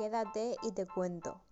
quédate y te cuento.